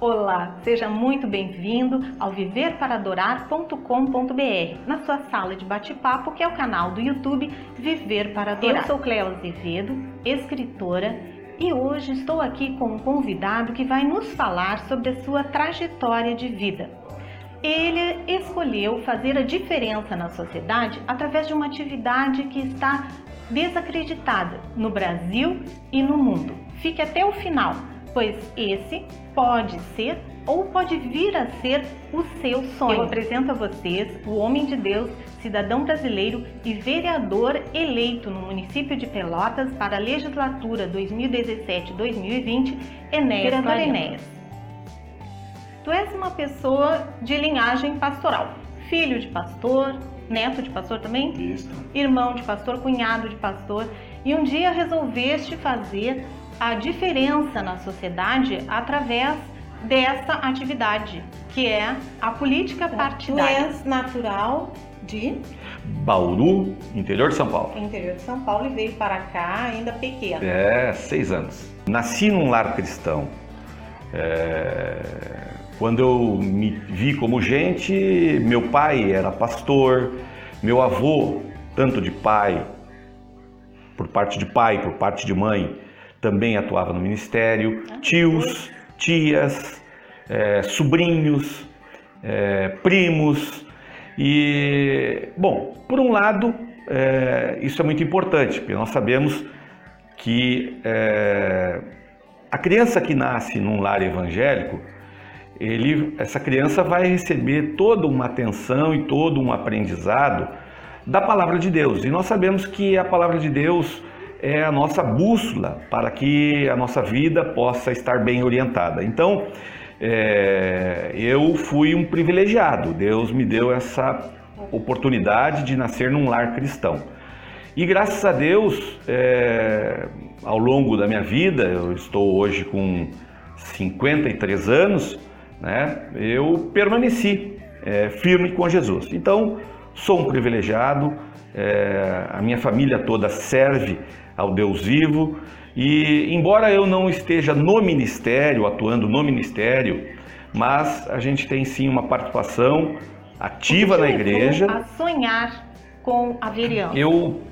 Olá, seja muito bem-vindo ao viverparadorar.com.br, na sua sala de bate-papo, que é o canal do YouTube Viver para Adorar. Eu sou Cléo Azevedo, escritora, e hoje estou aqui com um convidado que vai nos falar sobre a sua trajetória de vida. Ele escolheu fazer a diferença na sociedade através de uma atividade que está desacreditada no Brasil e no mundo. Fique até o final pois esse pode ser ou pode vir a ser o seu sonho. Eu apresento a vocês o homem de Deus, cidadão brasileiro e vereador eleito no município de Pelotas para a legislatura 2017-2020, Enéas Enéas. Tu és uma pessoa de linhagem pastoral, filho de pastor, neto de pastor também? Isso. Irmão de pastor, cunhado de pastor, e um dia resolveste fazer a diferença na sociedade através dessa atividade, que é a política partidária. Tu és natural de Bauru, interior de São Paulo. Interior de São Paulo e veio para cá ainda pequeno. É, seis anos. Nasci num lar cristão. É... Quando eu me vi como gente, meu pai era pastor, meu avô, tanto de pai, por parte de pai, por parte de mãe, também atuava no ministério, tios, tias, é, sobrinhos, é, primos. E, bom, por um lado, é, isso é muito importante, porque nós sabemos que é, a criança que nasce num lar evangélico, ele, essa criança vai receber toda uma atenção e todo um aprendizado da palavra de Deus. E nós sabemos que a palavra de Deus é a nossa bússola para que a nossa vida possa estar bem orientada. Então, é, eu fui um privilegiado, Deus me deu essa oportunidade de nascer num lar cristão. E graças a Deus, é, ao longo da minha vida, eu estou hoje com 53 anos, né, eu permaneci é, firme com Jesus. Então, sou um privilegiado, é, a minha família toda serve ao Deus vivo. E embora eu não esteja no ministério, atuando no ministério, mas a gente tem sim uma participação ativa na igreja. A sonhar com a vereança. Eu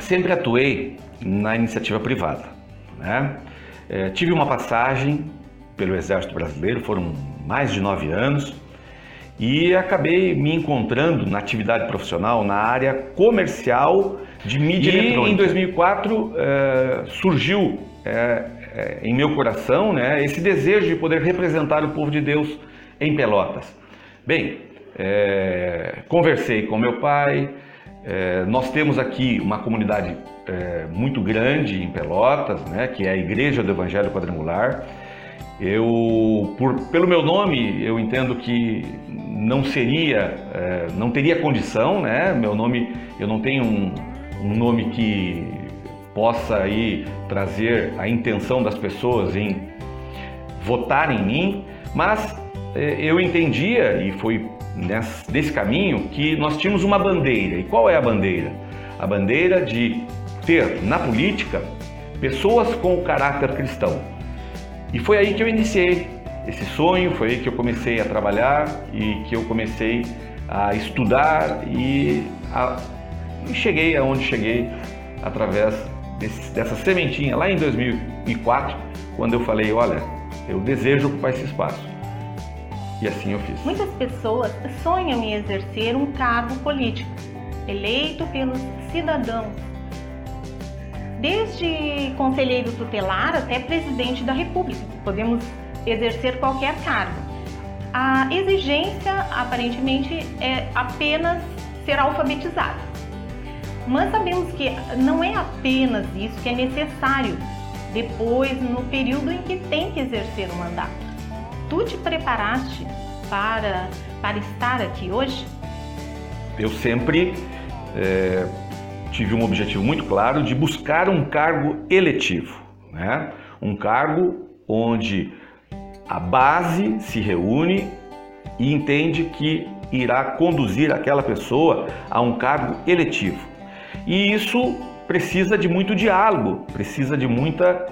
sempre atuei na iniciativa privada. Né? É, tive uma passagem pelo Exército Brasileiro, foram mais de nove anos, e acabei me encontrando na atividade profissional na área comercial de mídia e eletrônica. em 2004 é, surgiu é, é, em meu coração né, esse desejo de poder representar o povo de Deus em Pelotas. Bem, é, conversei com meu pai, é, nós temos aqui uma comunidade é, muito grande em Pelotas, né, que é a Igreja do Evangelho Quadrangular. Eu, por, pelo meu nome, eu entendo que não seria, não teria condição, né? Meu nome, eu não tenho um, um nome que possa aí trazer a intenção das pessoas em votar em mim, mas é, eu entendia e foi nesse caminho que nós tínhamos uma bandeira. E qual é a bandeira? A bandeira de ter na política pessoas com o caráter cristão. E foi aí que eu iniciei esse sonho, foi aí que eu comecei a trabalhar e que eu comecei a estudar e a e cheguei aonde cheguei através desse, dessa sementinha lá em 2004, quando eu falei, olha, eu desejo ocupar esse espaço. E assim eu fiz. Muitas pessoas sonham em exercer um cargo político, eleito pelos cidadãos. Desde conselheiro tutelar até presidente da República, podemos exercer qualquer cargo. A exigência, aparentemente, é apenas ser alfabetizado. Mas sabemos que não é apenas isso que é necessário depois, no período em que tem que exercer o mandato. Tu te preparaste para, para estar aqui hoje? Eu sempre é, tive um objetivo muito claro de buscar um cargo eletivo, né? um cargo onde a base se reúne e entende que irá conduzir aquela pessoa a um cargo eletivo. E isso precisa de muito diálogo, precisa de, muita,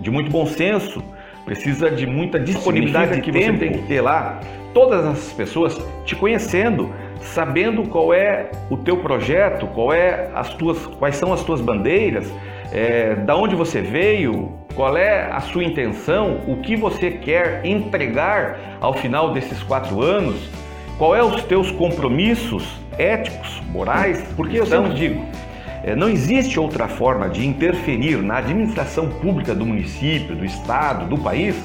de muito bom senso, precisa de muita disponibilidade que você tem que ter lá. Todas as pessoas te conhecendo, sabendo qual é o teu projeto, qual é as tuas, quais são as tuas bandeiras, é, da onde você veio, qual é a sua intenção, o que você quer entregar ao final desses quatro anos, qual é os teus compromissos éticos, morais, porque eu sempre digo, é, não existe outra forma de interferir na administração pública do município, do estado, do país,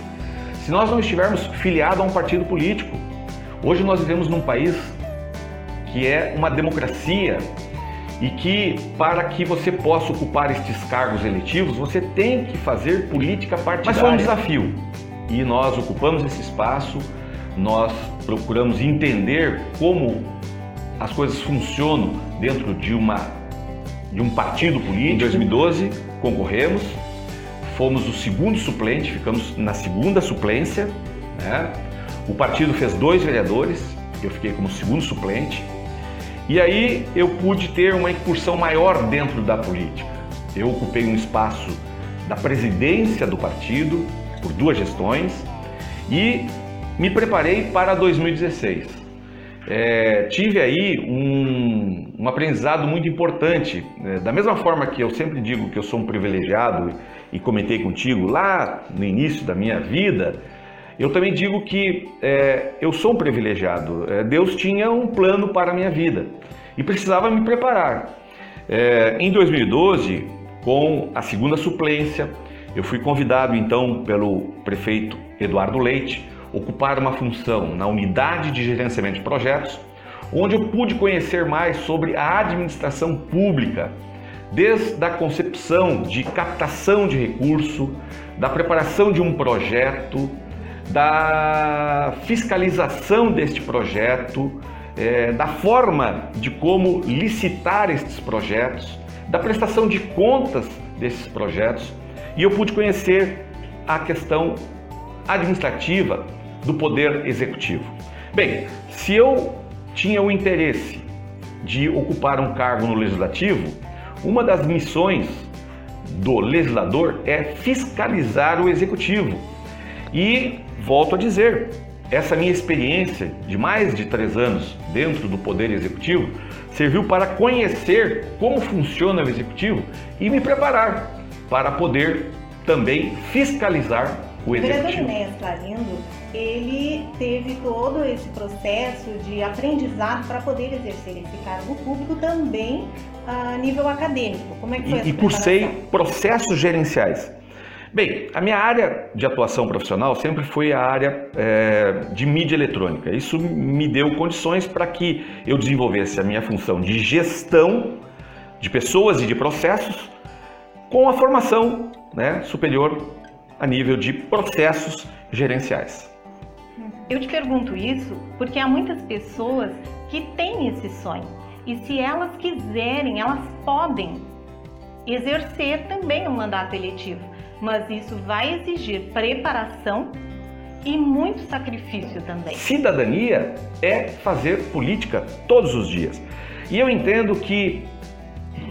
se nós não estivermos filiados a um partido político. Hoje nós vivemos num país que é uma democracia e que para que você possa ocupar estes cargos eletivos, você tem que fazer política partidária. Mas foi um desafio e nós ocupamos esse espaço, nós procuramos entender como as coisas funcionam dentro de uma de um partido político. Em 2012 concorremos, fomos o segundo suplente, ficamos na segunda suplência. Né? O partido fez dois vereadores, eu fiquei como segundo suplente. E aí eu pude ter uma incursão maior dentro da política. Eu ocupei um espaço da presidência do partido por duas gestões e me preparei para 2016. É, tive aí um, um, aprendizado muito importante. É, da mesma forma que eu sempre digo que eu sou um privilegiado e comentei contigo lá no início da minha vida, eu também digo que é, eu sou um privilegiado. É, Deus tinha um plano para a minha vida e precisava me preparar. É, em 2012, com a segunda suplência, eu fui convidado então pelo prefeito Eduardo Leite ocupar uma função na unidade de gerenciamento de projetos, onde eu pude conhecer mais sobre a administração pública, desde a concepção de captação de recurso, da preparação de um projeto, da fiscalização deste projeto, é, da forma de como licitar estes projetos, da prestação de contas desses projetos. E eu pude conhecer a questão administrativa do poder executivo. Bem, se eu tinha o interesse de ocupar um cargo no legislativo, uma das missões do legislador é fiscalizar o executivo e volto a dizer, essa minha experiência de mais de três anos dentro do Poder Executivo serviu para conhecer como funciona o Executivo e me preparar para poder também fiscalizar o Executivo. O vereador Clarindo, ele teve todo esse processo de aprendizado para poder exercer esse cargo público também a nível acadêmico. Como é que foi E, e cursei processos gerenciais. Bem, a minha área de atuação profissional sempre foi a área é, de mídia eletrônica. Isso me deu condições para que eu desenvolvesse a minha função de gestão de pessoas e de processos com a formação né, superior a nível de processos gerenciais. Eu te pergunto isso porque há muitas pessoas que têm esse sonho e se elas quiserem, elas podem exercer também um mandato eletivo mas isso vai exigir preparação e muito sacrifício também. Cidadania é fazer política todos os dias. E eu entendo que,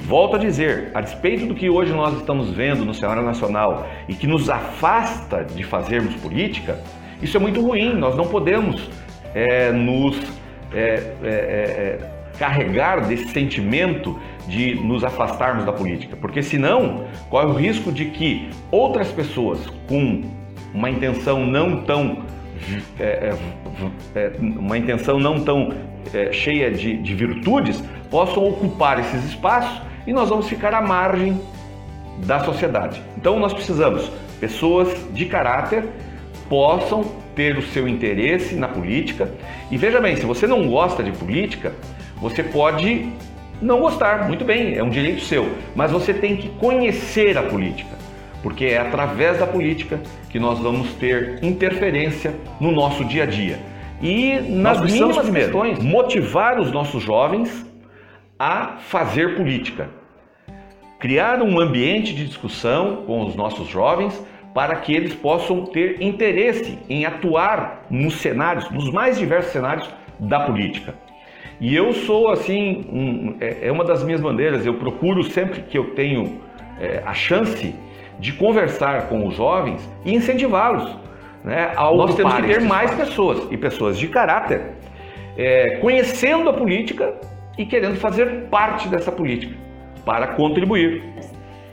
volto a dizer, a despeito do que hoje nós estamos vendo no cenário nacional e que nos afasta de fazermos política, isso é muito ruim. Nós não podemos é, nos é, é, é carregar desse sentimento de nos afastarmos da política, porque senão corre o risco de que outras pessoas com uma intenção não tão é, é, é, uma intenção não tão é, cheia de, de virtudes possam ocupar esses espaços e nós vamos ficar à margem da sociedade. Então nós precisamos pessoas de caráter possam ter o seu interesse na política. E veja bem, se você não gosta de política, você pode não gostar, muito bem, é um direito seu, mas você tem que conhecer a política, porque é através da política que nós vamos ter interferência no nosso dia a dia. E nas mínimas questões, motivar os nossos jovens a fazer política. Criar um ambiente de discussão com os nossos jovens para que eles possam ter interesse em atuar nos cenários, nos mais diversos cenários da política. E eu sou assim, um, é, é, uma das minhas bandeiras, eu procuro sempre que eu tenho é, a chance de conversar com os jovens e incentivá-los. Né? Nós temos que ter mais pessoas e pessoas de caráter, é, conhecendo a política e querendo fazer parte dessa política para contribuir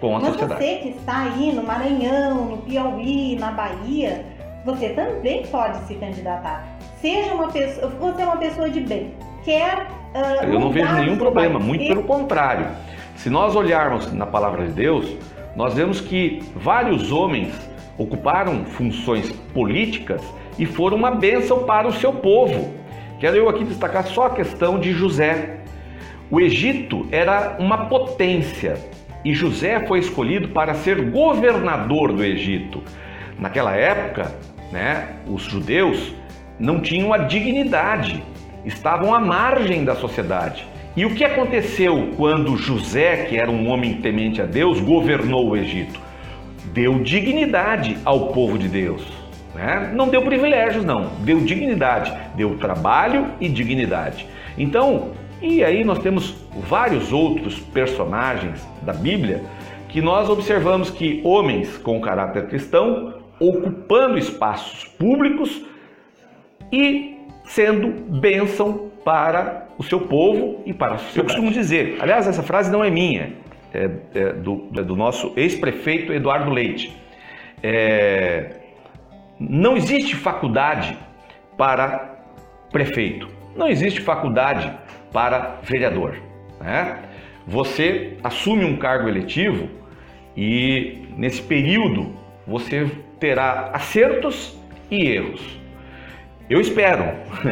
com a Mas sociedade. você que está aí no Maranhão, no Piauí, na Bahia, você também pode se candidatar. Seja uma pessoa, você é uma pessoa de bem, quer uh, Eu não vejo nenhum problema, muito pelo contrário. Se nós olharmos na palavra de Deus, nós vemos que vários homens ocuparam funções políticas e foram uma bênção para o seu povo. Quero eu aqui destacar só a questão de José. O Egito era uma potência e José foi escolhido para ser governador do Egito. Naquela época, né, os judeus não tinham a dignidade, estavam à margem da sociedade. E o que aconteceu quando José, que era um homem temente a Deus, governou o Egito? Deu dignidade ao povo de Deus. Né? Não deu privilégios, não. Deu dignidade. Deu trabalho e dignidade. Então, e aí nós temos vários outros personagens da Bíblia que nós observamos que homens com caráter cristão ocupando espaços públicos e sendo bênção para o seu povo e para a sociedade. Eu costumo dizer, aliás, essa frase não é minha, é, é do, é do nosso ex-prefeito Eduardo Leite. É, não existe faculdade para prefeito, não existe faculdade para vereador. Né? Você assume um cargo eletivo e nesse período você terá acertos e erros. Eu espero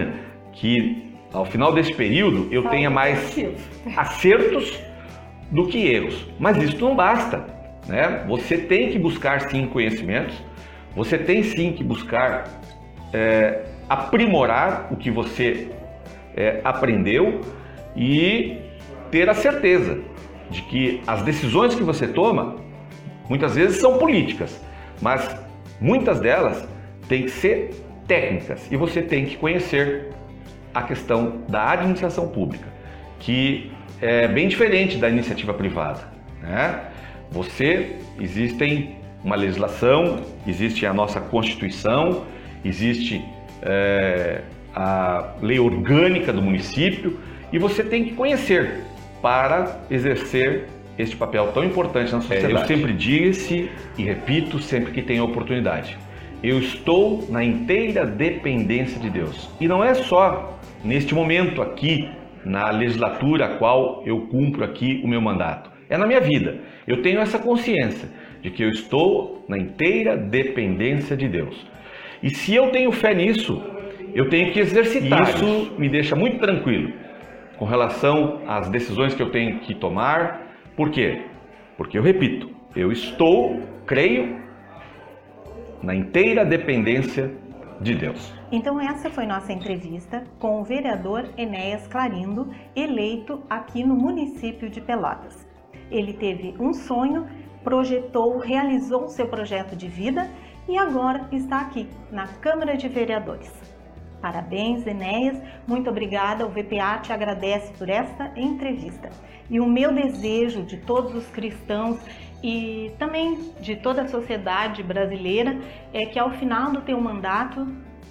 que ao final desse período eu tenha mais acertos do que erros, mas isso não basta. Né? Você tem que buscar sim conhecimentos, você tem sim que buscar é, aprimorar o que você é, aprendeu e ter a certeza de que as decisões que você toma muitas vezes são políticas, mas muitas delas têm que ser técnicas e você tem que conhecer a questão da administração pública, que é bem diferente da iniciativa privada. Né? Você existem uma legislação, existe a nossa Constituição, existe é, a lei orgânica do município e você tem que conhecer para exercer este papel tão importante na sociedade. É, eu sempre disse e repito sempre que tenho oportunidade. Eu estou na inteira dependência de Deus. E não é só neste momento aqui, na legislatura a qual eu cumpro aqui o meu mandato. É na minha vida. Eu tenho essa consciência de que eu estou na inteira dependência de Deus. E se eu tenho fé nisso, eu tenho que exercitar. Isso, isso me deixa muito tranquilo com relação às decisões que eu tenho que tomar. Por quê? Porque eu repito, eu estou, creio, na inteira dependência de Deus. Então essa foi nossa entrevista com o vereador Enéas Clarindo, eleito aqui no município de Pelotas. Ele teve um sonho, projetou, realizou seu projeto de vida e agora está aqui na Câmara de Vereadores. Parabéns, Enéas. Muito obrigada. O VPA te agradece por esta entrevista. E o meu desejo de todos os cristãos e também de toda a sociedade brasileira é que ao final do teu mandato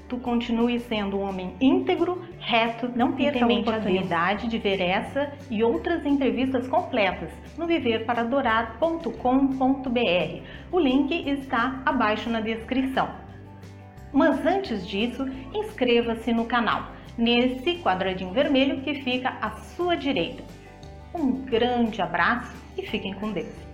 tu continue sendo um homem íntegro, reto, não perca a oportunidade de ver essa e outras entrevistas completas no viverparadorar.com.br. O link está abaixo na descrição. Mas antes disso, inscreva-se no canal, nesse quadradinho vermelho que fica à sua direita. Um grande abraço e fiquem com Deus.